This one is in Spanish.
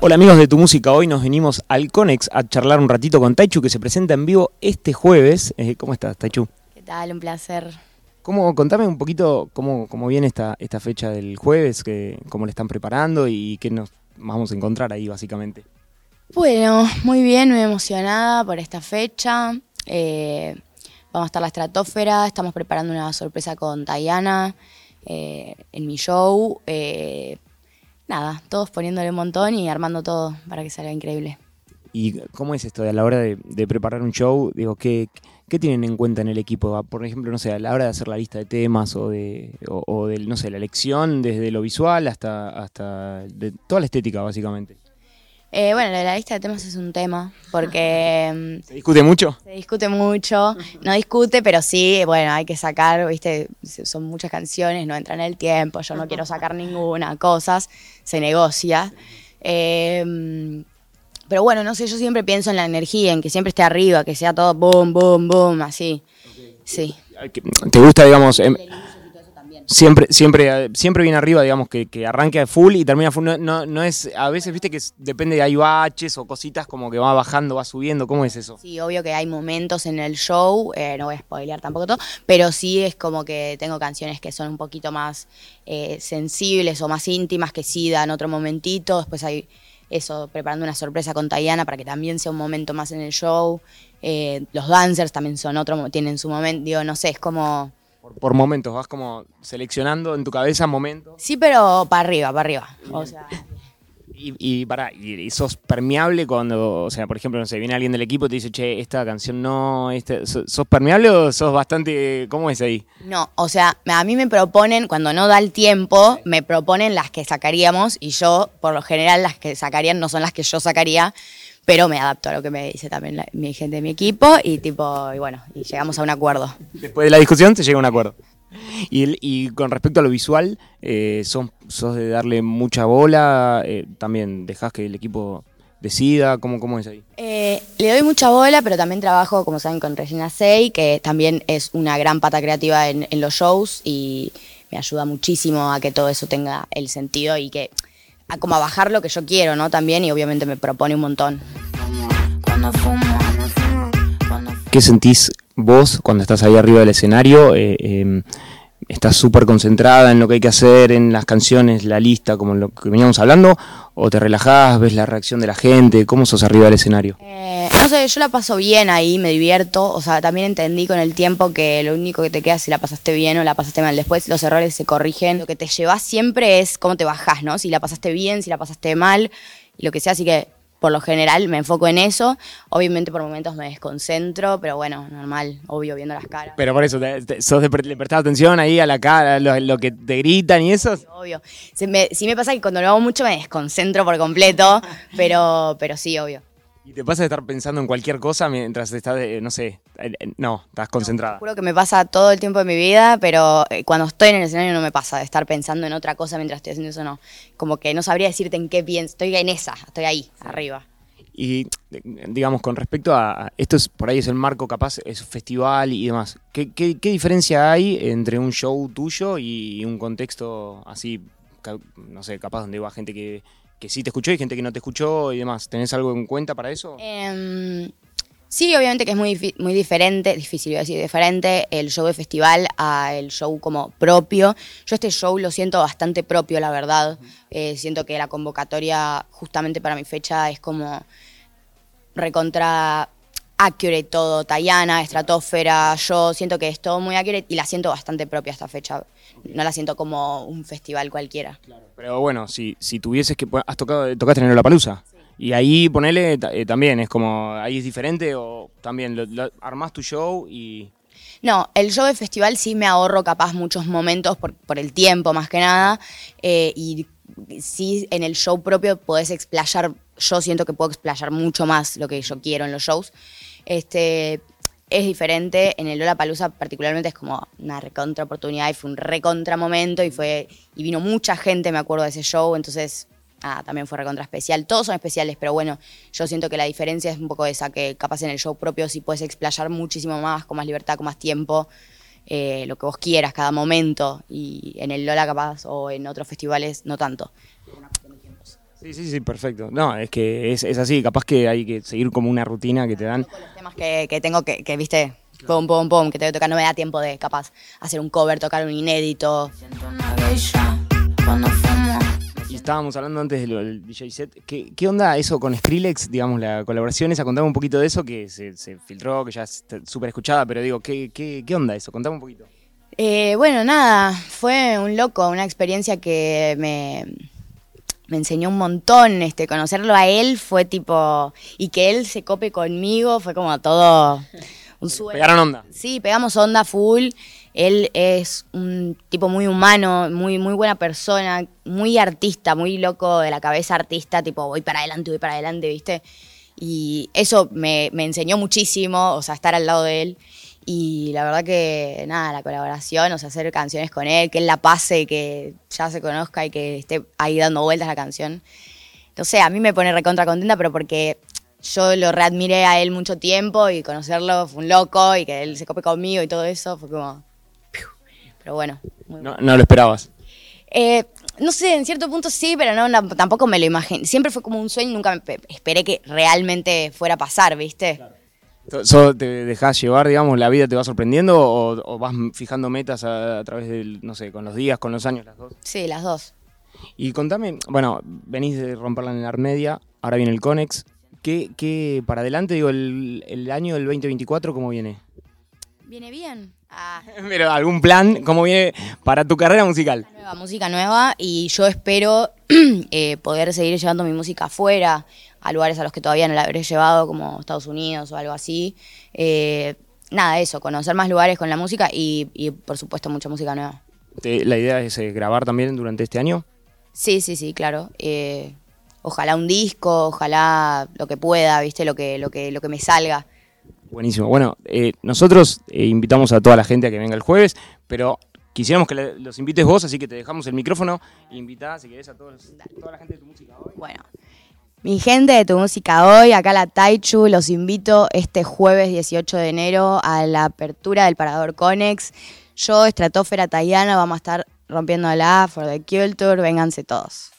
Hola amigos de Tu Música, hoy nos venimos al Conex a charlar un ratito con Taichu que se presenta en vivo este jueves. Eh, ¿Cómo estás, Taichu? ¿Qué tal? Un placer. ¿Cómo, contame un poquito cómo, cómo viene esta, esta fecha del jueves, que, cómo le están preparando y qué nos vamos a encontrar ahí básicamente. Bueno, muy bien, muy emocionada por esta fecha. Eh, vamos a estar la estratosfera, estamos preparando una sorpresa con Tayana eh, en mi show. Eh, nada, todos poniéndole un montón y armando todo para que salga increíble. ¿Y cómo es esto a la hora de, preparar un show? Digo, ¿qué, ¿qué, tienen en cuenta en el equipo? Por ejemplo, no sé, a la hora de hacer la lista de temas o de, o, no sé, la elección desde lo visual hasta, hasta de toda la estética, básicamente. Eh, bueno, la lista de temas es un tema, porque... Mm, ¿Se discute mucho? Se discute mucho, no discute, pero sí, bueno, hay que sacar, viste, son muchas canciones, no entra en el tiempo, yo no quiero sacar ninguna, cosas, se negocia. Eh, pero bueno, no sé, yo siempre pienso en la energía, en que siempre esté arriba, que sea todo boom, boom, boom, así. Sí. ¿Te gusta, digamos, em, siempre, siempre, siempre viene arriba, digamos, que, que arranque full y termina full. No, no, es, a veces, viste, que depende de hay baches o cositas como que va bajando, va subiendo. ¿Cómo es eso? Sí, obvio que hay momentos en el show, eh, no voy a spoilear tampoco todo, pero sí es como que tengo canciones que son un poquito más eh, sensibles o más íntimas que sí dan otro momentito. Después hay eso, preparando una sorpresa con Tayana para que también sea un momento más en el show. Eh, los dancers también son otro, tienen su momento, digo, no sé, es como por, momentos, vas como seleccionando en tu cabeza momentos. Sí, pero para arriba, para arriba. O sea. Y, y, para, y, sos permeable cuando, o sea, por ejemplo, no sé, viene alguien del equipo y te dice, che, esta canción no, este, ¿sos permeable o sos bastante, cómo es ahí? No, o sea, a mí me proponen, cuando no da el tiempo, me proponen las que sacaríamos y yo, por lo general, las que sacarían no son las que yo sacaría, pero me adapto a lo que me dice también mi gente de mi equipo y tipo, y bueno, y llegamos a un acuerdo. Después de la discusión se llega a un acuerdo. Y, y con respecto a lo visual, eh, sos, de darle mucha bola, eh, también dejás que el equipo decida, ¿cómo, cómo es ahí? Eh, le doy mucha bola, pero también trabajo, como saben, con Regina Sey, que también es una gran pata creativa en, en los shows y me ayuda muchísimo a que todo eso tenga el sentido y que a como a bajar lo que yo quiero, ¿no? También y obviamente me propone un montón. ¿Qué sentís vos cuando estás ahí arriba del escenario? Eh, em, ¿Estás súper concentrada en lo que hay que hacer, en las canciones, la lista, como lo que veníamos hablando? ¿O te relajás, ves la reacción de la gente? ¿Cómo sos arriba del escenario? Eh, no sé, yo la paso bien ahí, me divierto. O sea, también entendí con el tiempo que lo único que te queda es si la pasaste bien o la pasaste mal. Después los errores se corrigen. Lo que te llevas siempre es cómo te bajás, ¿no? Si la pasaste bien, si la pasaste mal, lo que sea. Así que por lo general me enfoco en eso. Obviamente por momentos me desconcentro, pero bueno, normal, obvio, viendo las caras. Pero por eso, ¿sos de, ¿le prestás atención ahí a la cara, lo, lo que te gritan y eso? obvio. Sí me, me pasa que cuando lo hago mucho me desconcentro por completo, pero, pero sí, obvio. ¿Y te pasa de estar pensando en cualquier cosa mientras estás, no sé, no, estás concentrada? No, juro que me pasa todo el tiempo de mi vida, pero eh, cuando estoy en el escenario no me pasa de estar pensando en otra cosa mientras estoy haciendo eso, no. Como que no sabría decirte en qué pienso, estoy en esa, estoy ahí, arriba. Y digamos, con respecto a, esto es, por ahí es el marco capaz, es festival y demás, ¿qué, qué, qué diferencia hay entre un show tuyo y un contexto así, no sé, capaz donde va gente que que sí te escuchó y gente que no te escuchó y demás. ¿Tenés algo en cuenta para eso? Em, sí, obviamente que es muy, muy diferente, difícil decir, diferente el show de festival a el show como propio. Yo este show lo siento bastante propio, la verdad. Eh, siento que la convocatoria justamente para mi fecha es como recontra accurate todo, Tayana, Estratosfera, yo siento que es todo muy accurate y la siento bastante propia esta fecha. No la siento como un festival cualquiera. Pero bueno, si, si tuvieses que... Has tocado, tocaste en la palusa. Y ahí ponele eh, también, es como, ahí es diferente o también lo, armás tu show y... No, el show de festival sí me ahorro capaz muchos momentos por, por el tiempo más que nada. Eh, y sí en el show propio podés explayar, yo siento que puedo explayar mucho más lo que yo quiero en los shows. Este, es diferente. En el Lola Palusa particularmente es como una recontra oportunidad y fue un recontra momento y fue y vino mucha gente, me acuerdo de ese show, entonces también fue recontra especial. Todos son especiales, pero bueno, yo siento que la diferencia es un poco esa, que capaz en el show propio sí puedes explayar muchísimo más, con más libertad, con más tiempo. eh, lo que vos quieras, cada momento. Y en el Lola capaz o en otros festivales no tanto. Sí, sí, sí, perfecto. No, es que es, así, capaz que hay que seguir como una rutina que te dan. Los temas que, que tengo que, que, viste, pum, pum, pum, que tengo que tocar, no me da tiempo de capaz hacer un cover, tocar un inédito. Y estábamos hablando antes del, DJ set. ¿Qué, ¿Qué, onda eso con Skrillex, digamos, la colaboración esa? Contame un poquito de eso, que se, se filtró, que ya es súper escuchada, pero digo, ¿qué, ¿qué, qué, onda eso? Contame un poquito. Eh, bueno, nada, fue un loco, una experiencia que me me enseñó un montón, este, conocerlo a él fue tipo, y que él se cope conmigo fue como todo un sueño. ¿Pegaron onda? Sí, pegamos onda full. Él es un tipo muy humano, muy, muy buena persona, muy artista, muy loco de la cabeza artista, tipo voy para adelante, voy para adelante, ¿viste? Y eso me, me enseñó muchísimo, o sea, estar al lado de él. Y la verdad que, nada, la colaboración, o sea, hacer canciones con él, que él la pase, que ya se conozca y que esté ahí dando vueltas la canción. No sé, a mí me pone recontra contenta, pero porque yo lo readmiré a él mucho tiempo y conocerlo fue un loco y que él se cope conmigo y todo eso fue como. Pero bueno. No, no, lo esperabas. Eh, no sé, en cierto punto sí, pero no, tampoco me lo imaginé. Siempre fue como un sueño, nunca me esperé que realmente fuera a pasar, ¿viste? Claro. ¿So ¿Te dejas llevar, digamos, la vida te va sorprendiendo o, vas fijando metas a, través del, no sé, con los días, con los años, las dos? Sí, las dos. Y contame, bueno, venís de romperla en la media, ahora viene el Conex. ¿Qué, qué para adelante, digo, el, el año del 2024, cómo viene? Viene bien. Ah. Pero algún plan, ¿cómo viene para tu carrera musical? Nueva, música nueva y yo espero eh, poder seguir llevando mi música afuera, a lugares a los que todavía no la habré llevado, como Estados Unidos o algo así. Eh, nada, eso, conocer más lugares con la música y, por supuesto mucha música nueva. ¿La idea es eh, grabar también durante este año? Sí, sí, sí, claro. ojalá un disco, ojalá lo que pueda, viste, lo que, lo que, lo que me salga. Buenísimo. Bueno, eh, nosotros eh, invitamos a toda la gente a que venga el jueves, pero quisiéramos que los invites vos, así que te dejamos el micrófono e invitá, si querés, a toda la gente de tu música hoy. Bueno, mi gente de tu música hoy, acá la Taichu, los invito este jueves 18 de enero a la apertura del Parador Conex. Yo, Estratosfera Tayana, vamos a estar rompiéndola for the culture, vénganse todos.